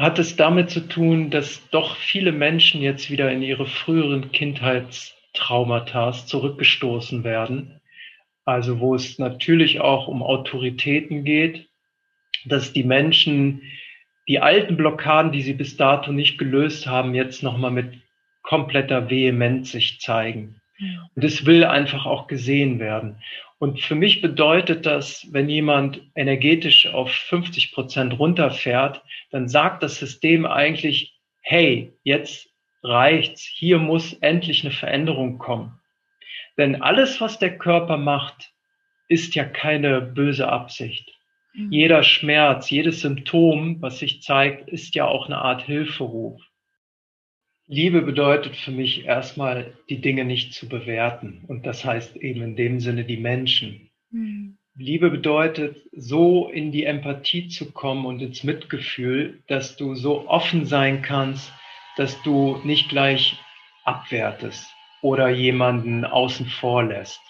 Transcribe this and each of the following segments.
hat es damit zu tun, dass doch viele Menschen jetzt wieder in ihre früheren Kindheitstraumata zurückgestoßen werden. Also wo es natürlich auch um Autoritäten geht, dass die Menschen die alten Blockaden, die sie bis dato nicht gelöst haben, jetzt nochmal mit kompletter Vehemenz sich zeigen. Und es will einfach auch gesehen werden. Und für mich bedeutet das, wenn jemand energetisch auf 50 Prozent runterfährt, dann sagt das System eigentlich, hey, jetzt reicht's, hier muss endlich eine Veränderung kommen. Denn alles, was der Körper macht, ist ja keine böse Absicht. Mhm. Jeder Schmerz, jedes Symptom, was sich zeigt, ist ja auch eine Art Hilferuf. Liebe bedeutet für mich erstmal, die Dinge nicht zu bewerten. Und das heißt eben in dem Sinne die Menschen. Mhm. Liebe bedeutet, so in die Empathie zu kommen und ins Mitgefühl, dass du so offen sein kannst, dass du nicht gleich abwertest oder jemanden außen vor lässt.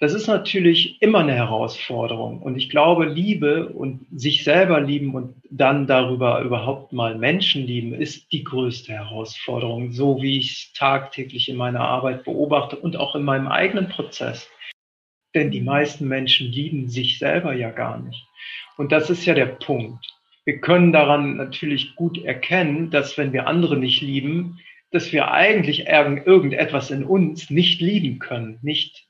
Das ist natürlich immer eine Herausforderung. Und ich glaube, Liebe und sich selber lieben und dann darüber überhaupt mal Menschen lieben, ist die größte Herausforderung, so wie ich es tagtäglich in meiner Arbeit beobachte und auch in meinem eigenen Prozess. Denn die meisten Menschen lieben sich selber ja gar nicht. Und das ist ja der Punkt. Wir können daran natürlich gut erkennen, dass wenn wir andere nicht lieben, dass wir eigentlich irgendetwas in uns nicht lieben können, nicht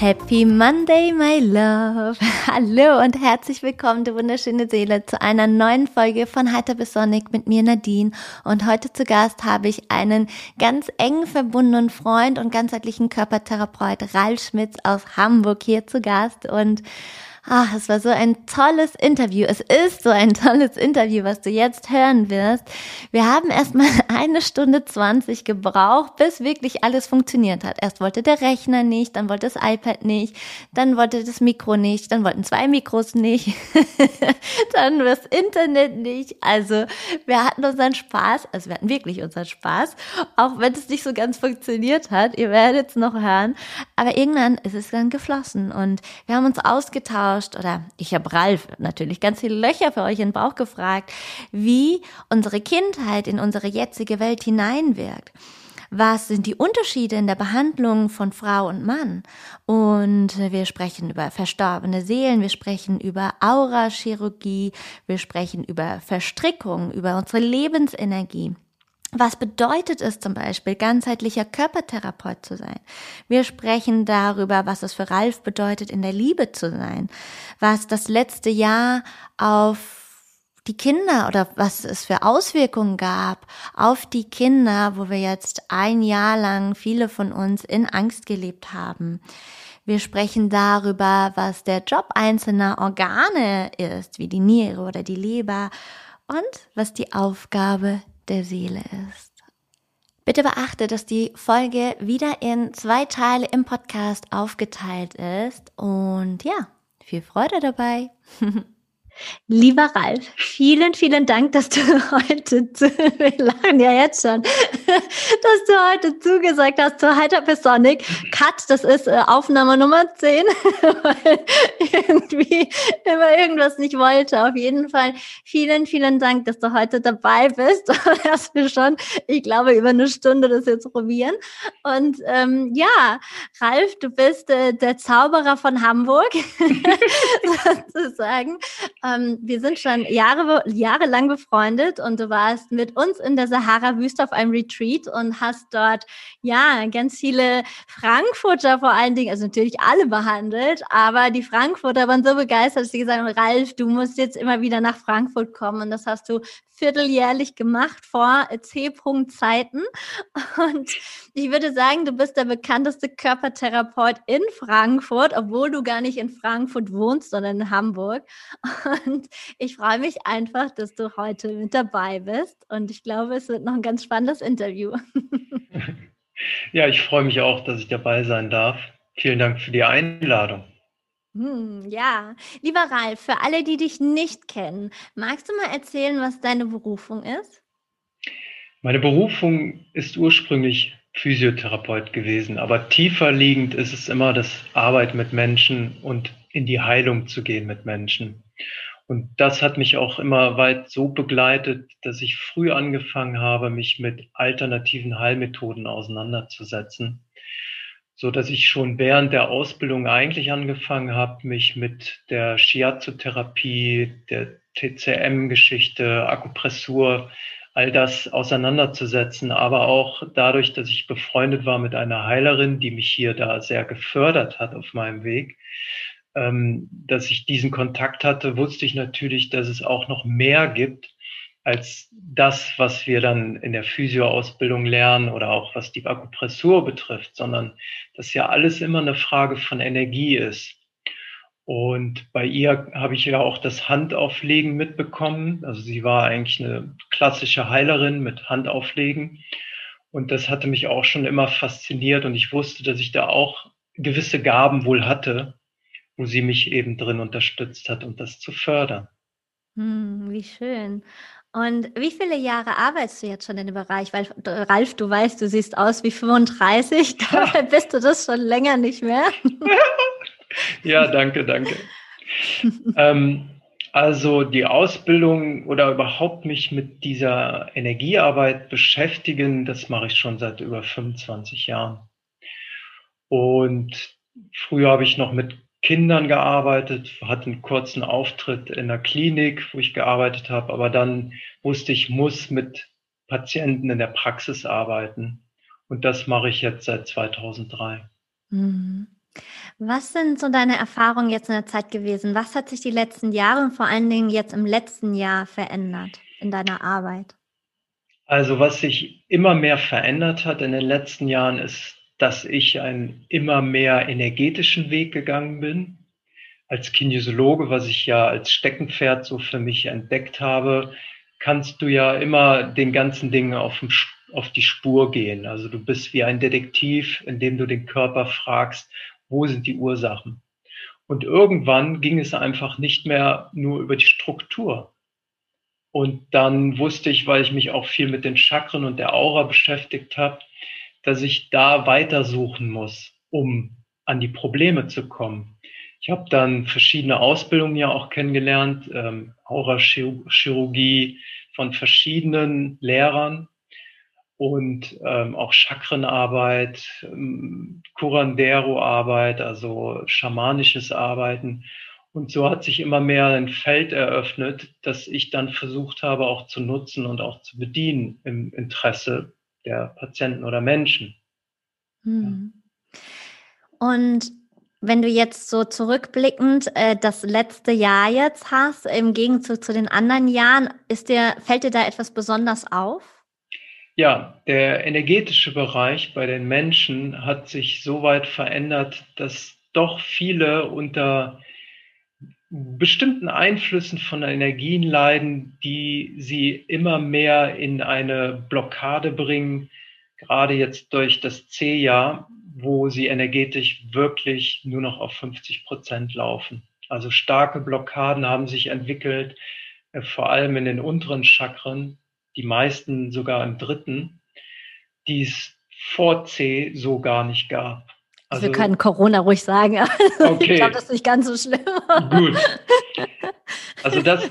Happy Monday, my love. Hallo und herzlich willkommen, du wunderschöne Seele, zu einer neuen Folge von Heiter bis Sonic mit mir Nadine. Und heute zu Gast habe ich einen ganz eng verbundenen Freund und ganzheitlichen Körpertherapeut Ralf Schmitz aus Hamburg hier zu Gast. Und Ach, es war so ein tolles Interview. Es ist so ein tolles Interview, was du jetzt hören wirst. Wir haben erstmal eine Stunde zwanzig gebraucht, bis wirklich alles funktioniert hat. Erst wollte der Rechner nicht, dann wollte das iPad nicht, dann wollte das Mikro nicht, dann wollten zwei Mikros nicht, dann das Internet nicht. Also wir hatten unseren Spaß, also wir hatten wirklich unseren Spaß, auch wenn es nicht so ganz funktioniert hat. Ihr werdet es noch hören. Aber irgendwann ist es dann geflossen und wir haben uns ausgetauscht ausgetauscht oder ich habe Ralf natürlich ganz viele Löcher für euch in den Bauch gefragt, wie unsere Kindheit in unsere jetzige Welt hineinwirkt. Was sind die Unterschiede in der Behandlung von Frau und Mann? Und wir sprechen über verstorbene Seelen, wir sprechen über Aurachirurgie, wir sprechen über Verstrickung, über unsere Lebensenergie. Was bedeutet es zum Beispiel, ganzheitlicher Körpertherapeut zu sein? Wir sprechen darüber, was es für Ralf bedeutet, in der Liebe zu sein, was das letzte Jahr auf die Kinder oder was es für Auswirkungen gab auf die Kinder, wo wir jetzt ein Jahr lang viele von uns in Angst gelebt haben. Wir sprechen darüber, was der Job einzelner Organe ist, wie die Niere oder die Leber und was die Aufgabe der Seele ist. Bitte beachte, dass die Folge wieder in zwei Teile im Podcast aufgeteilt ist und ja, viel Freude dabei. Lieber Ralf, vielen, vielen Dank, dass du heute, zu, wir lachen ja jetzt schon, dass du heute zugesagt hast zu Hypersonic. Cut, das ist äh, Aufnahme Nummer 10, weil irgendwie immer irgendwas nicht wollte. Auf jeden Fall vielen, vielen Dank, dass du heute dabei bist. Dass wir schon, ich glaube, über eine Stunde das jetzt probieren. Und ähm, ja, Ralf, du bist äh, der Zauberer von Hamburg, sozusagen. Ähm, wir sind schon Jahre, jahrelang befreundet und du warst mit uns in der Sahara-Wüste auf einem Retreat und hast dort ja ganz viele Frankfurter vor allen Dingen, also natürlich alle behandelt, aber die Frankfurter waren so begeistert, dass sie gesagt haben, Ralf, du musst jetzt immer wieder nach Frankfurt kommen und das hast du vierteljährlich gemacht vor C-Punkt-Zeiten. Und ich würde sagen, du bist der bekannteste Körpertherapeut in Frankfurt, obwohl du gar nicht in Frankfurt wohnst, sondern in Hamburg. Und ich freue mich einfach, dass du heute mit dabei bist. Und ich glaube, es wird noch ein ganz spannendes Interview. Ja, ich freue mich auch, dass ich dabei sein darf. Vielen Dank für die Einladung. Hm, ja, lieber Ralf, für alle, die dich nicht kennen, magst du mal erzählen, was deine Berufung ist? Meine Berufung ist ursprünglich Physiotherapeut gewesen, aber tiefer liegend ist es immer das Arbeit mit Menschen und in die Heilung zu gehen mit Menschen. Und das hat mich auch immer weit so begleitet, dass ich früh angefangen habe, mich mit alternativen Heilmethoden auseinanderzusetzen so dass ich schon während der Ausbildung eigentlich angefangen habe, mich mit der Shiatsu-Therapie, der TCM-Geschichte, Akupressur, all das auseinanderzusetzen, aber auch dadurch, dass ich befreundet war mit einer Heilerin, die mich hier da sehr gefördert hat auf meinem Weg, ähm, dass ich diesen Kontakt hatte, wusste ich natürlich, dass es auch noch mehr gibt als das, was wir dann in der Physioausbildung lernen oder auch was die Akupressur betrifft, sondern dass ja alles immer eine Frage von Energie ist. Und bei ihr habe ich ja auch das Handauflegen mitbekommen. Also sie war eigentlich eine klassische Heilerin mit Handauflegen. Und das hatte mich auch schon immer fasziniert. Und ich wusste, dass ich da auch gewisse Gaben wohl hatte, wo sie mich eben drin unterstützt hat, um das zu fördern. Hm, wie schön. Und wie viele Jahre arbeitest du jetzt schon in dem Bereich? Weil, Ralf, du weißt, du siehst aus wie 35, dabei bist du das schon länger nicht mehr. ja, danke, danke. ähm, also die Ausbildung oder überhaupt mich mit dieser Energiearbeit beschäftigen, das mache ich schon seit über 25 Jahren. Und früher habe ich noch mit Kindern gearbeitet, hatte einen kurzen Auftritt in der Klinik, wo ich gearbeitet habe, aber dann wusste ich, muss mit Patienten in der Praxis arbeiten. Und das mache ich jetzt seit 2003. Mhm. Was sind so deine Erfahrungen jetzt in der Zeit gewesen? Was hat sich die letzten Jahre und vor allen Dingen jetzt im letzten Jahr verändert in deiner Arbeit? Also was sich immer mehr verändert hat in den letzten Jahren ist dass ich einen immer mehr energetischen Weg gegangen bin. Als Kinesiologe, was ich ja als Steckenpferd so für mich entdeckt habe, kannst du ja immer den ganzen Dingen auf, dem, auf die Spur gehen. Also du bist wie ein Detektiv, indem du den Körper fragst, wo sind die Ursachen? Und irgendwann ging es einfach nicht mehr nur über die Struktur. Und dann wusste ich, weil ich mich auch viel mit den Chakren und der Aura beschäftigt habe, dass ich da weitersuchen muss, um an die Probleme zu kommen. Ich habe dann verschiedene Ausbildungen ja auch kennengelernt, ähm, Aura-Chirurgie von verschiedenen Lehrern und ähm, auch Chakrenarbeit, ähm, Curandero-Arbeit, also schamanisches Arbeiten. Und so hat sich immer mehr ein Feld eröffnet, das ich dann versucht habe auch zu nutzen und auch zu bedienen im Interesse der Patienten oder Menschen. Hm. Und wenn du jetzt so zurückblickend äh, das letzte Jahr jetzt hast, im Gegenzug zu den anderen Jahren, ist dir, fällt dir da etwas besonders auf? Ja, der energetische Bereich bei den Menschen hat sich so weit verändert, dass doch viele unter bestimmten Einflüssen von Energien leiden, die sie immer mehr in eine Blockade bringen, gerade jetzt durch das C-Jahr, wo sie energetisch wirklich nur noch auf 50 Prozent laufen. Also starke Blockaden haben sich entwickelt, äh, vor allem in den unteren Chakren, die meisten sogar im dritten, die es vor C so gar nicht gab. Also, Wir können Corona ruhig sagen. okay. Ich glaube, das ist nicht ganz so schlimm. Gut. Also das,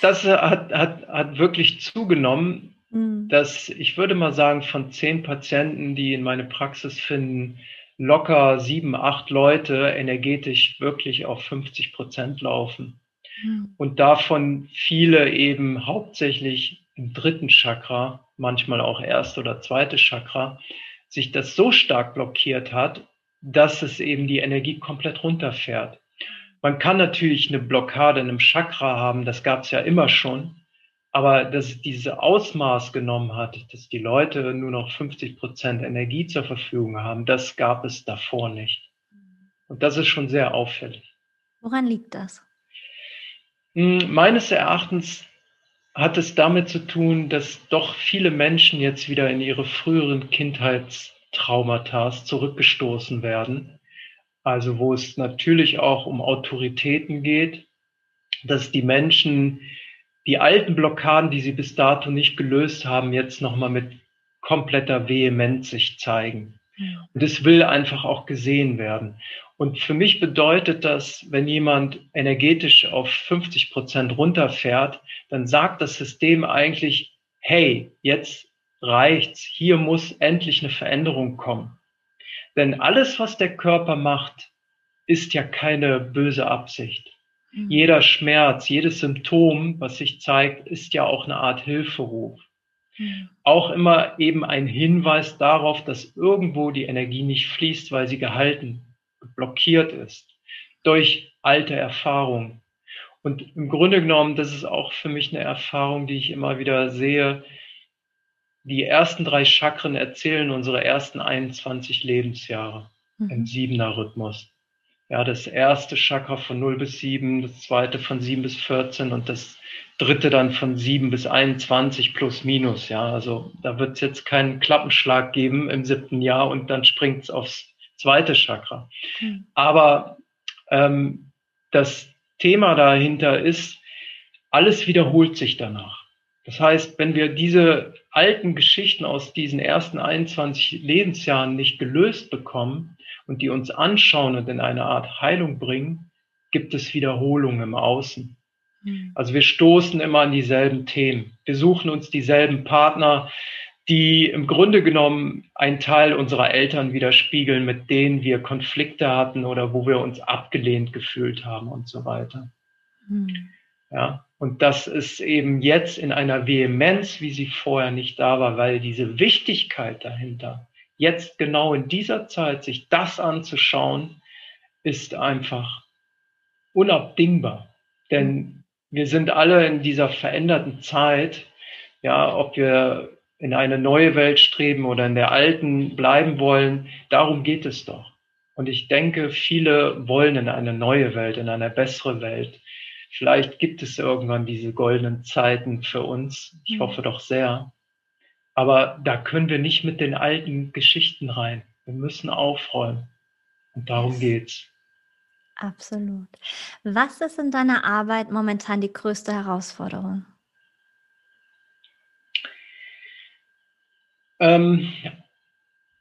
das hat, hat, hat wirklich zugenommen, mhm. dass ich würde mal sagen, von zehn Patienten, die in meine Praxis finden, locker sieben, acht Leute energetisch wirklich auf 50 Prozent laufen. Mhm. Und davon viele eben hauptsächlich im dritten Chakra, manchmal auch erste oder zweite Chakra, sich das so stark blockiert hat, dass es eben die Energie komplett runterfährt. Man kann natürlich eine Blockade in einem Chakra haben, das gab es ja immer schon, aber dass es diese Ausmaß genommen hat, dass die Leute nur noch 50 Prozent Energie zur Verfügung haben, das gab es davor nicht. Und das ist schon sehr auffällig. Woran liegt das? Hm, meines Erachtens hat es damit zu tun, dass doch viele Menschen jetzt wieder in ihre früheren Kindheitstraumata zurückgestoßen werden. Also wo es natürlich auch um Autoritäten geht, dass die Menschen die alten Blockaden, die sie bis dato nicht gelöst haben, jetzt nochmal mit kompletter Vehemenz sich zeigen. Und es will einfach auch gesehen werden. Und für mich bedeutet das, wenn jemand energetisch auf 50 Prozent runterfährt, dann sagt das System eigentlich, hey, jetzt reicht's, hier muss endlich eine Veränderung kommen. Denn alles, was der Körper macht, ist ja keine böse Absicht. Mhm. Jeder Schmerz, jedes Symptom, was sich zeigt, ist ja auch eine Art Hilferuf. Mhm. Auch immer eben ein Hinweis darauf, dass irgendwo die Energie nicht fließt, weil sie gehalten blockiert ist durch alte Erfahrungen. Und im Grunde genommen, das ist auch für mich eine Erfahrung, die ich immer wieder sehe. Die ersten drei Chakren erzählen unsere ersten 21 Lebensjahre mhm. im siebener Rhythmus. Ja, das erste Chakra von 0 bis 7, das zweite von 7 bis 14 und das dritte dann von 7 bis 21 plus minus. Ja, also da wird es jetzt keinen Klappenschlag geben im siebten Jahr und dann springt es aufs zweite Chakra. Mhm. Aber ähm, das Thema dahinter ist, alles wiederholt sich danach. Das heißt, wenn wir diese alten Geschichten aus diesen ersten 21 Lebensjahren nicht gelöst bekommen und die uns anschauen und in eine Art Heilung bringen, gibt es Wiederholungen im Außen. Mhm. Also wir stoßen immer an dieselben Themen. Wir suchen uns dieselben Partner, die im Grunde genommen einen Teil unserer Eltern widerspiegeln, mit denen wir Konflikte hatten oder wo wir uns abgelehnt gefühlt haben und so weiter. Hm. Ja, und das ist eben jetzt in einer Vehemenz, wie sie vorher nicht da war, weil diese Wichtigkeit dahinter, jetzt genau in dieser Zeit sich das anzuschauen, ist einfach unabdingbar. Denn wir sind alle in dieser veränderten Zeit, ja, ob wir in eine neue Welt streben oder in der alten bleiben wollen. Darum geht es doch. Und ich denke, viele wollen in eine neue Welt, in eine bessere Welt. Vielleicht gibt es irgendwann diese goldenen Zeiten für uns. Ich mhm. hoffe doch sehr. Aber da können wir nicht mit den alten Geschichten rein. Wir müssen aufräumen. Und darum geht's. Absolut. Was ist in deiner Arbeit momentan die größte Herausforderung? Ähm,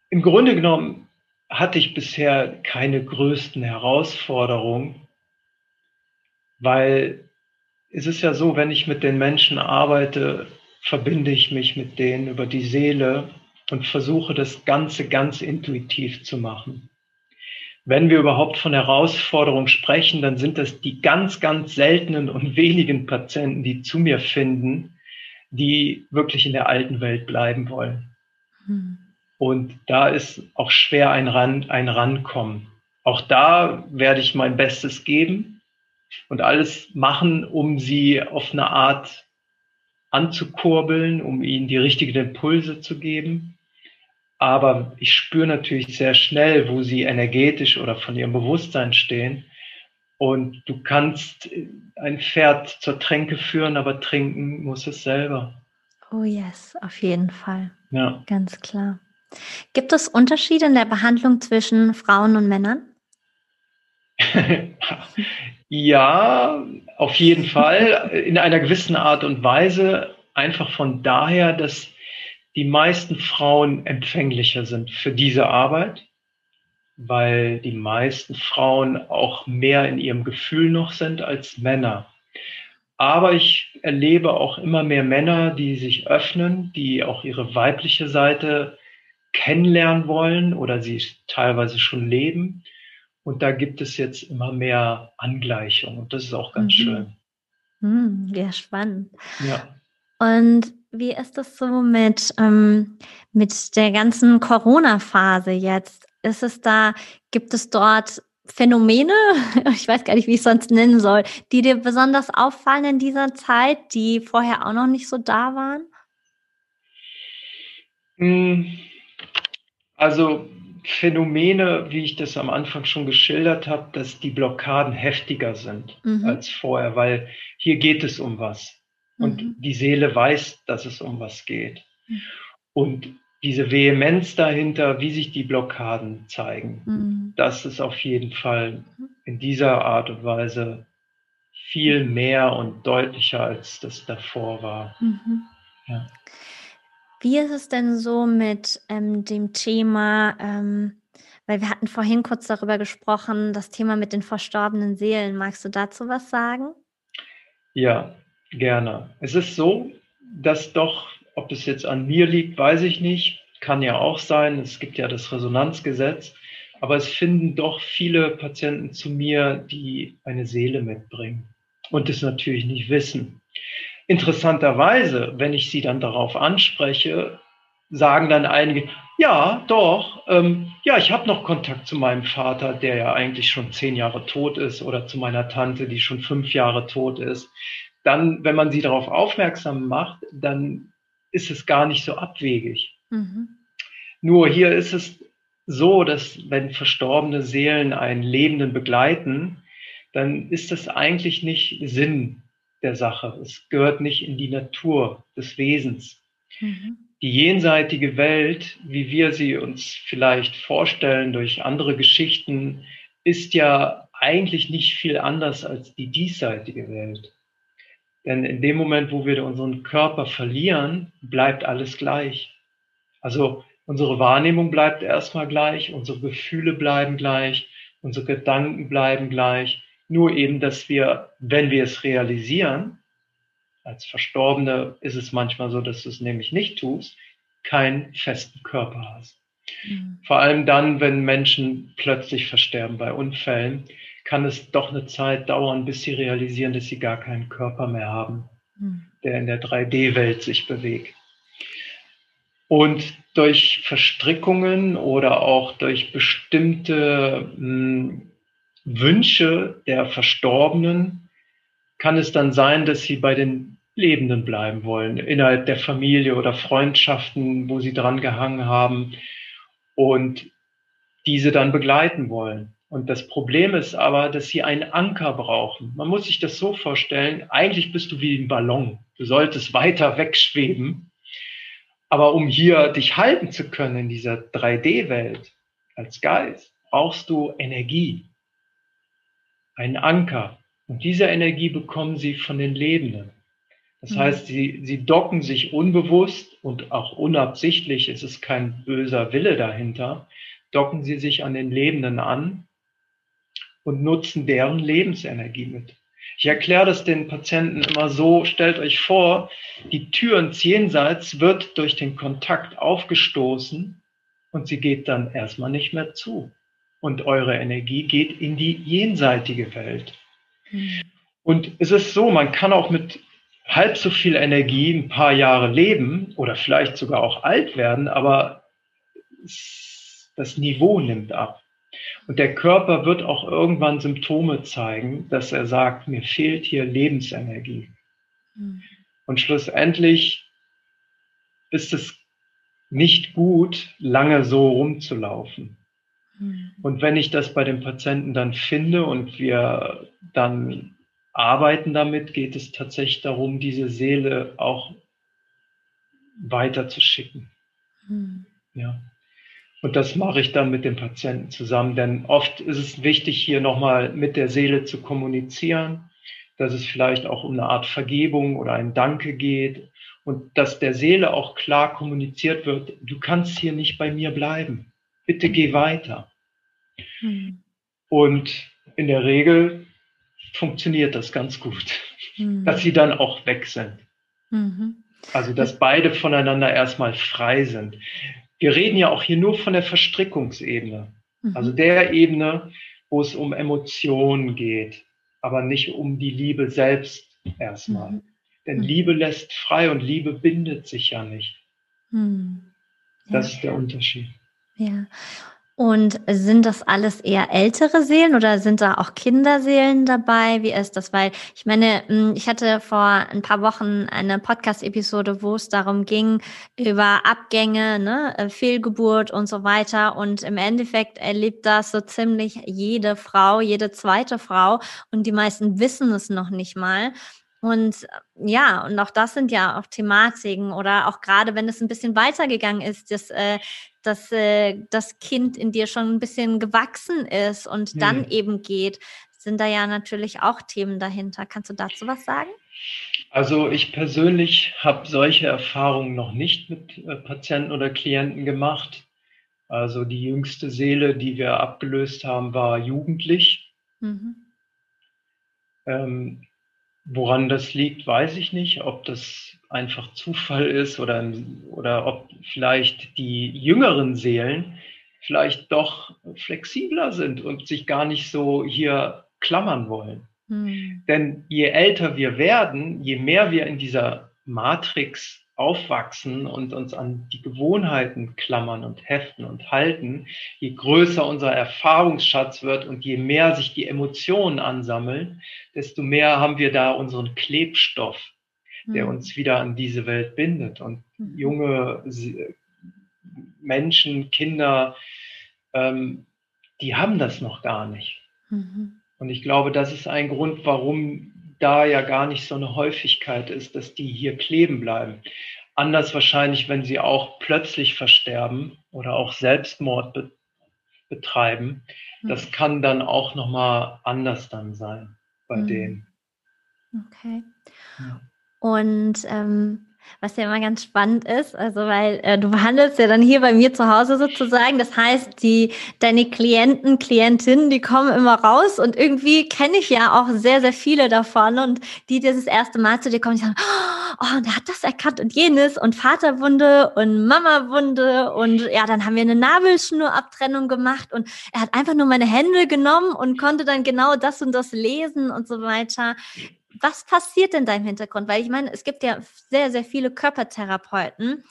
Im Grunde genommen hatte ich bisher keine größten Herausforderungen, weil es ist ja so, wenn ich mit den Menschen arbeite, verbinde ich mich mit denen über die Seele und versuche das Ganze ganz intuitiv zu machen. Wenn wir überhaupt von Herausforderungen sprechen, dann sind das die ganz, ganz seltenen und wenigen Patienten, die zu mir finden, die wirklich in der alten Welt bleiben wollen. Hm. Und da ist auch schwer ein, Ran, ein Rankommen. Auch da werde ich mein Bestes geben und alles machen, um sie auf eine Art anzukurbeln, um ihnen die richtigen Impulse zu geben. Aber ich spüre natürlich sehr schnell, wo sie energetisch oder von ihrem Bewusstsein stehen. Und du kannst ein Pferd zur Tränke führen, aber trinken muss es selber. Oh yes, auf jeden Fall. Ja. Ganz klar. Gibt es Unterschiede in der Behandlung zwischen Frauen und Männern? ja, auf jeden Fall. In einer gewissen Art und Weise. Einfach von daher, dass die meisten Frauen empfänglicher sind für diese Arbeit, weil die meisten Frauen auch mehr in ihrem Gefühl noch sind als Männer. Aber ich erlebe auch immer mehr Männer, die sich öffnen, die auch ihre weibliche Seite kennenlernen wollen oder sie teilweise schon leben. Und da gibt es jetzt immer mehr Angleichung und das ist auch ganz mhm. schön. Hm, ja, spannend. Ja. Und wie ist das so mit, ähm, mit der ganzen Corona-Phase jetzt? Ist es da, gibt es dort Phänomene, ich weiß gar nicht, wie ich es sonst nennen soll, die dir besonders auffallen in dieser Zeit, die vorher auch noch nicht so da waren? Hm, also Phänomene, wie ich das am Anfang schon geschildert habe, dass die Blockaden heftiger sind mhm. als vorher, weil hier geht es um was. Und mhm. die Seele weiß, dass es um was geht. Mhm. Und diese Vehemenz dahinter, wie sich die Blockaden zeigen, mhm. das ist auf jeden Fall in dieser Art und Weise viel mehr und deutlicher, als das davor war. Mhm. Ja. Wie ist es denn so mit ähm, dem Thema, ähm, weil wir hatten vorhin kurz darüber gesprochen, das Thema mit den verstorbenen Seelen. Magst du dazu was sagen? Ja, gerne. Es ist so, dass doch ob es jetzt an mir liegt, weiß ich nicht. Kann ja auch sein. Es gibt ja das Resonanzgesetz. Aber es finden doch viele Patienten zu mir, die eine Seele mitbringen und es natürlich nicht wissen. Interessanterweise, wenn ich sie dann darauf anspreche, sagen dann einige, ja, doch, ähm, ja, ich habe noch Kontakt zu meinem Vater, der ja eigentlich schon zehn Jahre tot ist, oder zu meiner Tante, die schon fünf Jahre tot ist. Dann, wenn man sie darauf aufmerksam macht, dann ist es gar nicht so abwegig. Mhm. Nur hier ist es so, dass wenn verstorbene Seelen einen Lebenden begleiten, dann ist das eigentlich nicht Sinn der Sache. Es gehört nicht in die Natur des Wesens. Mhm. Die jenseitige Welt, wie wir sie uns vielleicht vorstellen durch andere Geschichten, ist ja eigentlich nicht viel anders als die diesseitige Welt. Denn in dem Moment, wo wir unseren Körper verlieren, bleibt alles gleich. Also unsere Wahrnehmung bleibt erstmal gleich, unsere Gefühle bleiben gleich, unsere Gedanken bleiben gleich. Nur eben, dass wir, wenn wir es realisieren, als Verstorbene ist es manchmal so, dass du es nämlich nicht tust, keinen festen Körper hast. Mhm. Vor allem dann, wenn Menschen plötzlich versterben bei Unfällen, kann es doch eine Zeit dauern, bis sie realisieren, dass sie gar keinen Körper mehr haben, hm. der in der 3D-Welt sich bewegt. Und durch Verstrickungen oder auch durch bestimmte mh, hm, Wünsche der Verstorbenen kann es dann sein, dass sie bei den Lebenden bleiben wollen, innerhalb der Familie oder Freundschaften, wo sie dran gehangen haben und diese dann begleiten wollen. Und das Problem ist aber, dass sie einen Anker brauchen. Man muss sich das so vorstellen, eigentlich bist du wie ein Ballon. Du solltest weiter wegschweben. Aber um hier dich halten zu können in dieser 3D-Welt als Geist, brauchst du Energie, einen Anker. Und diese Energie bekommen sie von den Lebenden. Das mhm. heißt, sie, sie docken sich unbewusst und auch unabsichtlich, es ist kein böser Wille dahinter, docken sie sich an den Lebenden an und nutzen deren Lebensenergie mit. Ich erkläre das den Patienten immer so, stellt euch vor, die Tür ins Jenseits wird durch den Kontakt aufgestoßen und sie geht dann erstmal nicht mehr zu. Und eure Energie geht in die jenseitige Welt. Mhm. Und es ist so, man kann auch mit halb so viel Energie ein paar Jahre leben oder vielleicht sogar auch alt werden, aber das Niveau nimmt ab. Und der Körper wird auch irgendwann Symptome zeigen, dass er sagt, mir fehlt hier Lebensenergie. Mhm. Und schlussendlich ist es nicht gut, lange so rumzulaufen. Mhm. Und wenn ich das bei den Patienten dann finde und wir dann arbeiten damit, geht es tatsächlich darum, diese Seele auch weiter zu schicken. Mhm. Ja. Und das mache ich dann mit dem Patienten zusammen, denn oft ist es wichtig, hier nochmal mit der Seele zu kommunizieren, dass es vielleicht auch um eine Art Vergebung oder ein Danke geht und dass der Seele auch klar kommuniziert wird, du kannst hier nicht bei mir bleiben. Bitte geh weiter. Mhm. Und in der Regel funktioniert das ganz gut, mhm. dass sie dann auch weg sind. Mhm. Also, dass beide voneinander erstmal frei sind wir reden ja auch hier nur von der Verstrickungsebene, mhm. also der Ebene, wo es um Emotionen geht, aber nicht um die Liebe selbst erstmal. Mhm. Denn mhm. Liebe lässt frei und Liebe bindet sich ja nicht. Ja. Das ist der Unterschied. Ja. Und sind das alles eher ältere Seelen oder sind da auch Kinderseelen dabei? Wie ist das? Weil ich meine, hm, ich hatte vor ein paar Wochen eine Podcast-Episode, wo es darum ging, über Abgänge, ne, äh, Fehlgeburt und so weiter. Und im Endeffekt erlebt das so ziemlich jede Frau, jede zweite Frau. Und die meisten wissen es noch nicht mal. Und ja, und auch das sind ja auch Thematiken oder auch gerade wenn es ein bisschen weitergegangen ist, dass äh, dass äh, das Kind in dir schon ein bisschen gewachsen ist und dann mhm. eben geht, sind da ja natürlich auch Themen dahinter. Kannst du dazu was sagen? Also ich persönlich habe solche Erfahrungen noch nicht mit äh, Patienten oder Klienten gemacht. Also die jüngste Seele, die wir abgelöst haben, war jugendlich. Mhm. Ähm, woran das liegt, weiß ich nicht. Ob das einfach Zufall ist oder, oder ob vielleicht die jüngeren Seelen vielleicht doch flexibler sind und sich gar nicht so hier klammern wollen. Hm. Denn je älter wir werden, je mehr wir in dieser Matrix aufwachsen und uns an die Gewohnheiten klammern und heften und halten, je größer unser Erfahrungsschatz wird und je mehr sich die Emotionen ansammeln, desto mehr haben wir da unseren Klebstoff, der mhm. uns wieder an diese Welt bindet. Und mhm. junge Menschen, Kinder, ähm, die haben das noch gar nicht. Mhm. Und ich glaube, das ist ein Grund, warum da ja gar nicht so eine Häufigkeit ist, dass die hier kleben bleiben. Anders wahrscheinlich, wenn sie auch plötzlich versterben oder auch Selbstmord be betreiben. Das kann dann auch nochmal anders dann sein bei mhm. denen. Okay. Ja. Und ähm, was ja immer ganz spannend ist, also weil äh, du behandelst ja dann hier bei mir zu Hause sozusagen. Das heißt, die deine Klienten, Klientinnen, die kommen immer raus und irgendwie kenne ich ja auch sehr, sehr viele davon. Und die, die das erste Mal zu dir kommen, die sagen, oh, der hat das erkannt und jenes und Vaterwunde und Mamawunde. Und ja, dann haben wir eine Nabelschnurabtrennung gemacht und er hat einfach nur meine Hände genommen und konnte dann genau das und das lesen und so weiter was passiert in deinem Hintergrund? Weil ich meine, es gibt ja sehr, sehr viele Körpertherapeuten,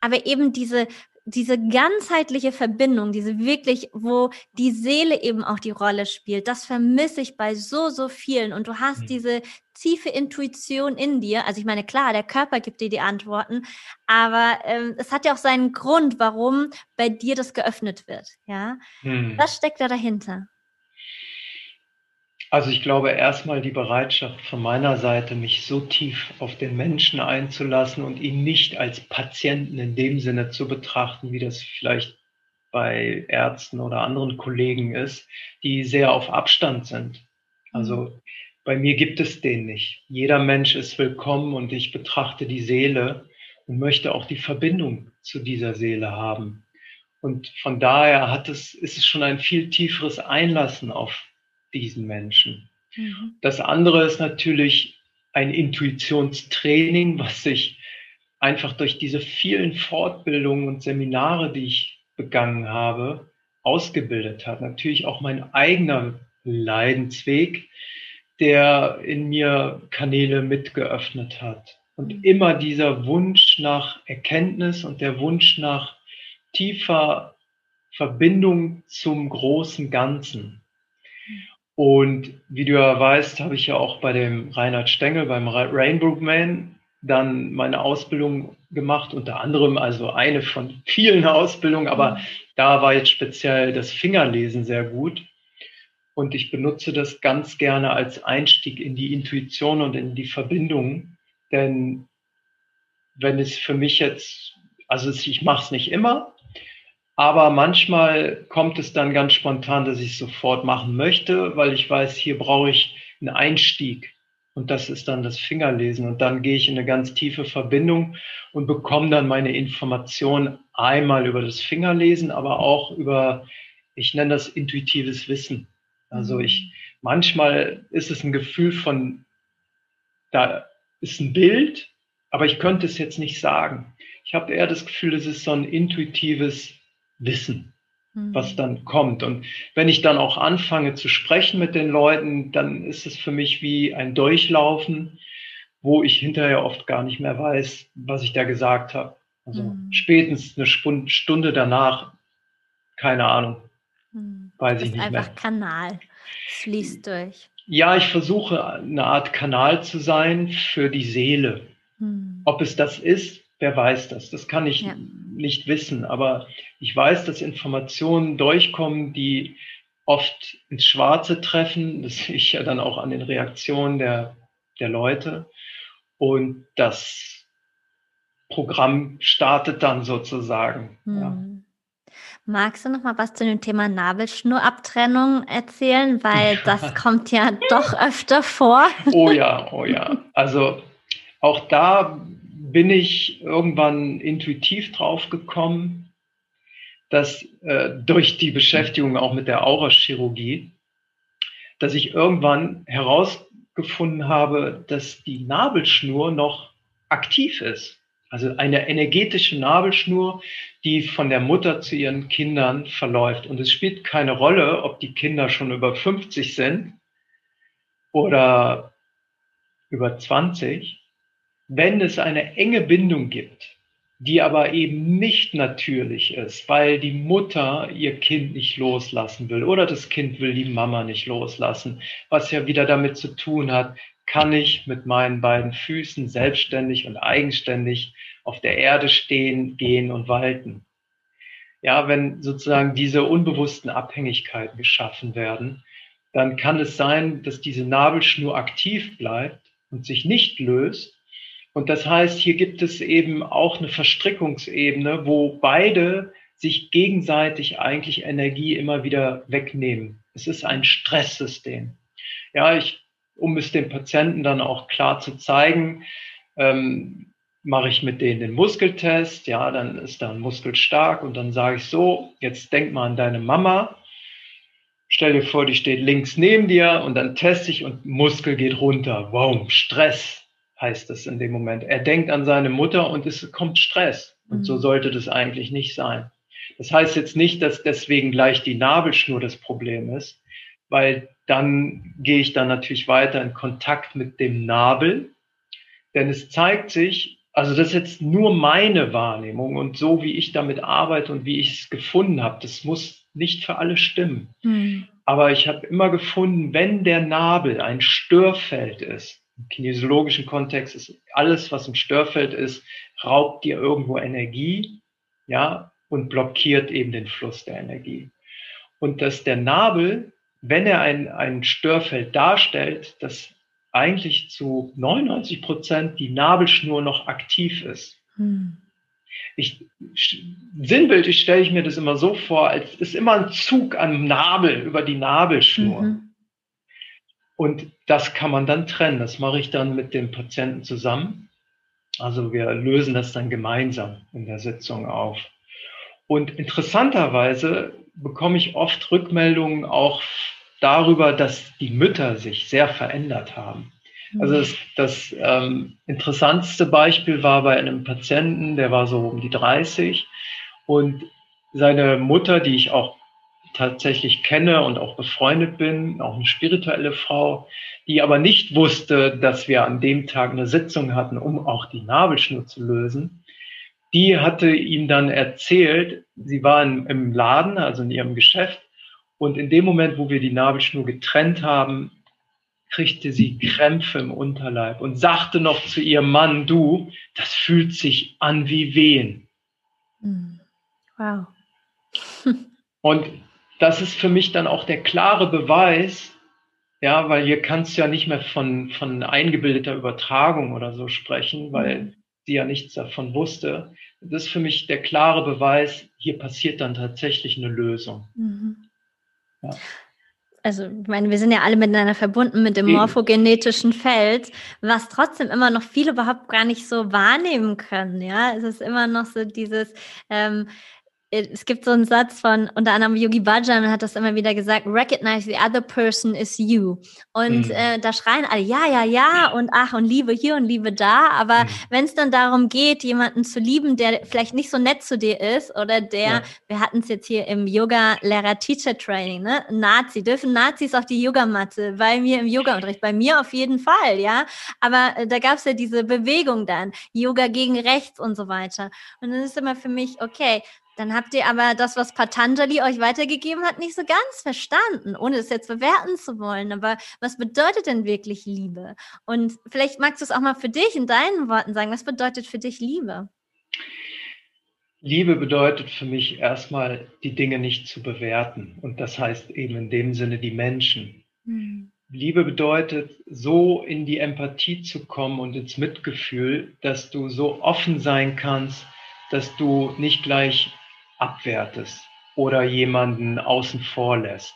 aber eben diese diese ganzheitliche Verbindung, diese wirklich, wo die Seele eben auch die Rolle spielt, das vermisse ich bei so, so vielen. Und du hast mhm. diese tiefe Intuition in dir. Also ich meine, klar, der Körper gibt dir die Antworten, aber ähm, es hat ja auch seinen Grund, warum bei dir das geöffnet wird. Ja, mhm. was steckt da dahinter? Also ich glaube erstmal die Bereitschaft von meiner Seite, mich so tief auf den Menschen einzulassen und ihn nicht als Patienten in dem Sinne zu betrachten, wie das vielleicht bei Ärzten oder anderen Kollegen ist, die sehr auf Abstand sind. Also bei mir gibt es den nicht. Jeder Mensch ist willkommen und ich betrachte die Seele und möchte auch die Verbindung zu dieser Seele haben. Und von daher hat es, ist es schon ein viel tieferes Einlassen auf diesen Menschen. Mhm. Das andere ist natürlich ein Intuitionstraining, was sich einfach durch diese vielen Fortbildungen und Seminare, die ich begangen habe, ausgebildet hat. Natürlich auch mein eigener Leidensweg, der in mir Kanäle mitgeöffnet hat. Und mhm. immer dieser Wunsch nach Erkenntnis und der Wunsch nach tiefer Verbindung zum großen Ganzen. Und wie du ja weißt, habe ich ja auch bei dem Reinhard Stengel, beim Rainbow Man, dann meine Ausbildung gemacht, unter anderem also eine von vielen Ausbildungen, aber mhm. da war jetzt speziell das Fingerlesen sehr gut. Und ich benutze das ganz gerne als Einstieg in die Intuition und in die Verbindung. Denn wenn es für mich jetzt, also ich mache es nicht immer, aber manchmal kommt es dann ganz spontan, dass ich es sofort machen möchte, weil ich weiß, hier brauche ich einen Einstieg. Und das ist dann das Fingerlesen. Und dann gehe ich in eine ganz tiefe Verbindung und bekomme dann meine Informationen einmal über das Fingerlesen, aber auch über, ich nenne das intuitives Wissen. Also ich, manchmal ist es ein Gefühl von, da ist ein Bild, aber ich könnte es jetzt nicht sagen. Ich habe eher das Gefühl, es ist so ein intuitives Wissen. was hm. dann kommt. Und wenn ich dann auch anfange zu sprechen mit den Leuten, dann ist es für mich wie ein Durchlaufen, wo ich hinterher oft gar nicht mehr weiß, was ich da gesagt habe. Also mhm. spätestens eine Stunde danach, keine Ahnung, mhm. weiß ich nicht einfach mehr. Einfach Kanal, es fließt durch. Ja, ich versuche eine Art Kanal zu sein für die Seele. Mhm. Ob es das ist, wer weiß das. Das kann ich ja. nicht wissen, aber ich weiß, dass Informationen durchkommen, die oft ins Schwarze treffen. Das sehe ich ja dann auch an den Reaktionen der, der Leute. Und das Programm startet dann sozusagen. Hm. Ja. Magst du noch mal was zu dem Thema Nabelschnurabtrennung erzählen, weil das kommt ja doch öfter vor. Oh ja, oh ja. Also auch da bin ich irgendwann intuitiv drauf gekommen, dass äh, durch die Beschäftigung auch mit der Aurachirurgie, dass ich irgendwann herausgefunden habe, dass die Nabelschnur noch aktiv ist. Also eine energetische Nabelschnur, die von der Mutter zu ihren Kindern verläuft. Und es spielt keine Rolle, ob die Kinder schon über 50 sind oder über 20 wenn es eine enge Bindung gibt, die aber eben nicht natürlich ist, weil die Mutter ihr Kind nicht loslassen will oder das Kind will die Mama nicht loslassen, was ja wieder damit zu tun hat, kann ich mit meinen beiden Füßen selbstständig und eigenständig auf der Erde stehen, gehen und walten. Ja, wenn sozusagen diese unbewussten Abhängigkeiten geschaffen werden, dann kann es sein, dass diese Nabelschnur aktiv bleibt und sich nicht löst und das heißt, hier gibt es eben auch eine Verstrickungsebene, wo beide sich gegenseitig eigentlich Energie immer wieder wegnehmen. Es ist ein Stresssystem. Ja, ich, um es dem Patienten dann auch klar zu zeigen, ähm, mache ich mit denen den Muskeltest. Ja, dann ist da ein Muskel stark und dann sage ich so, jetzt denk mal an deine Mama. Stell dir vor, die steht links neben dir und dann teste ich und Muskel geht runter. Wow, Stress heißt es in dem Moment. Er denkt an seine Mutter und es kommt Stress. Und mhm. so sollte das eigentlich nicht sein. Das heißt jetzt nicht, dass deswegen gleich die Nabelschnur das Problem ist, weil dann gehe ich dann natürlich weiter in Kontakt mit dem Nabel. Denn es zeigt sich, also das ist jetzt nur meine Wahrnehmung und so wie ich damit arbeite und wie ich es gefunden habe, das muss nicht für alle stimmen. Mhm. Aber ich habe immer gefunden, wenn der Nabel ein Störfeld ist, im kinesiologischen Kontext ist alles, was im Störfeld ist, raubt dir irgendwo Energie, ja, und blockiert eben den Fluss der Energie. Und dass der Nabel, wenn er ein, ein Störfeld darstellt, dass eigentlich zu 99 Prozent die Nabelschnur noch aktiv ist. Hm. Ich, sinnbildlich stelle ich mir das immer so vor, als ist immer ein Zug am Nabel über die Nabelschnur. Mhm. Und das kann man dann trennen. Das mache ich dann mit dem Patienten zusammen. Also wir lösen das dann gemeinsam in der Sitzung auf. Und interessanterweise bekomme ich oft Rückmeldungen auch darüber, dass die Mütter sich sehr verändert haben. Also das, das ähm, interessanteste Beispiel war bei einem Patienten, der war so um die 30 und seine Mutter, die ich auch tatsächlich kenne und auch befreundet bin, auch eine spirituelle Frau, die aber nicht wusste, dass wir an dem Tag eine Sitzung hatten, um auch die Nabelschnur zu lösen. Die hatte ihm dann erzählt, sie war in, im Laden, also in ihrem Geschäft, und in dem Moment, wo wir die Nabelschnur getrennt haben, kriegte sie Krämpfe im Unterleib und sagte noch zu ihrem Mann, du, das fühlt sich an wie Wehen. Hm. Wow. und das ist für mich dann auch der klare Beweis, ja, weil hier kannst du ja nicht mehr von, von eingebildeter Übertragung oder so sprechen, weil mhm. sie ja nichts davon wusste. Das ist für mich der klare Beweis, hier passiert dann tatsächlich eine Lösung. Mhm. Ja. Also, ich meine, wir sind ja alle miteinander verbunden mit dem morphogenetischen Feld, was trotzdem immer noch viele überhaupt gar nicht so wahrnehmen können. Ja, es ist immer noch so dieses, ähm, es gibt so einen Satz von unter anderem Yogi Bhajan hat das immer wieder gesagt, recognize the other person is you. Und mhm. äh, da schreien alle, ja, ja, ja und ach und Liebe hier und Liebe da. Aber mhm. wenn es dann darum geht, jemanden zu lieben, der vielleicht nicht so nett zu dir ist oder der, ja. wir hatten es jetzt hier im Yoga-Lehrer-Teacher-Training, ne? Nazi, dürfen Nazis auf die Yogamatte? Bei mir im Yoga-Unterricht, bei mir auf jeden Fall, ja. Aber äh, da gab es ja diese Bewegung dann, Yoga gegen rechts und so weiter. Und dann ist immer für mich, okay, dann habt ihr aber das, was Patanjali euch weitergegeben hat, nicht so ganz verstanden, ohne es jetzt bewerten zu wollen. Aber was bedeutet denn wirklich Liebe? Und vielleicht magst du es auch mal für dich in deinen Worten sagen. Was bedeutet für dich Liebe? Liebe bedeutet für mich erstmal, die Dinge nicht zu bewerten. Und das heißt eben in dem Sinne die Menschen. Hm. Liebe bedeutet, so in die Empathie zu kommen und ins Mitgefühl, dass du so offen sein kannst, dass du nicht gleich abwertest oder jemanden außen vor lässt.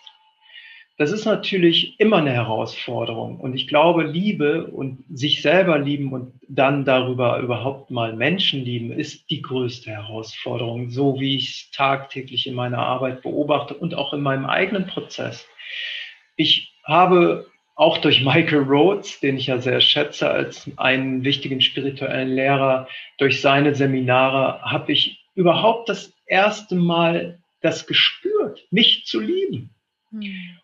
Das ist natürlich immer eine Herausforderung. Und ich glaube, Liebe und sich selber lieben und dann darüber überhaupt mal Menschen lieben, ist die größte Herausforderung, so wie ich es tagtäglich in meiner Arbeit beobachte und auch in meinem eigenen Prozess. Ich habe auch durch Michael Rhodes, den ich ja sehr schätze als einen wichtigen spirituellen Lehrer, durch seine Seminare habe ich überhaupt das erste Mal das gespürt, mich zu lieben.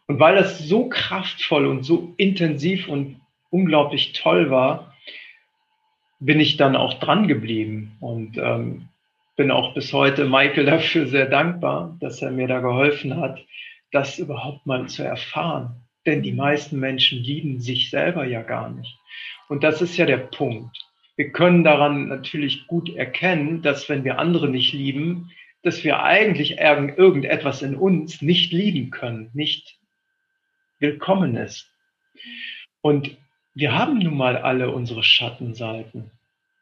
Und weil das so kraftvoll und so intensiv und unglaublich toll war, bin ich dann auch dran geblieben und ähm, bin auch bis heute Michael dafür sehr dankbar, dass er mir da geholfen hat, das überhaupt mal zu erfahren. Denn die meisten Menschen lieben sich selber ja gar nicht. Und das ist ja der Punkt. Wir können daran natürlich gut erkennen, dass wenn wir andere nicht lieben, dass wir eigentlich irgendetwas in uns nicht lieben können, nicht willkommen ist. Und wir haben nun mal alle unsere Schattenseiten.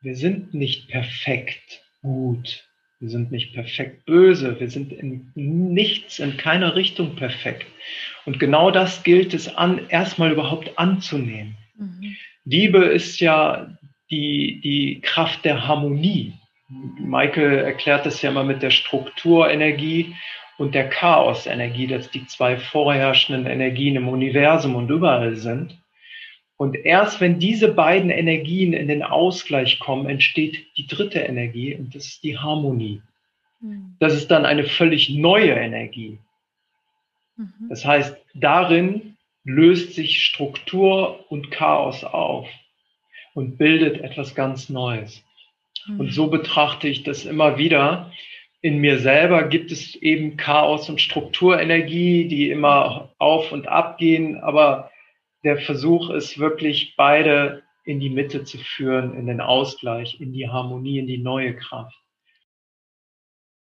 Wir sind nicht perfekt gut. Wir sind nicht perfekt böse. Wir sind in nichts, in keiner Richtung perfekt. Und genau das gilt es an, erstmal überhaupt anzunehmen. Mhm. Liebe ist ja die, die Kraft der Harmonie. Michael erklärt das ja immer mit der Strukturenergie und der Chaosenergie, dass die zwei vorherrschenden Energien im Universum und überall sind. Und erst wenn diese beiden Energien in den Ausgleich kommen, entsteht die dritte Energie und das ist die Harmonie. Mhm. Das ist dann eine völlig neue Energie. Mhm. Das heißt, darin löst sich Struktur und Chaos auf und bildet etwas ganz Neues. Und so betrachte ich das immer wieder. In mir selber gibt es eben Chaos und Strukturenergie, die immer auf und ab gehen, aber der Versuch ist wirklich beide in die Mitte zu führen, in den Ausgleich, in die Harmonie, in die neue Kraft.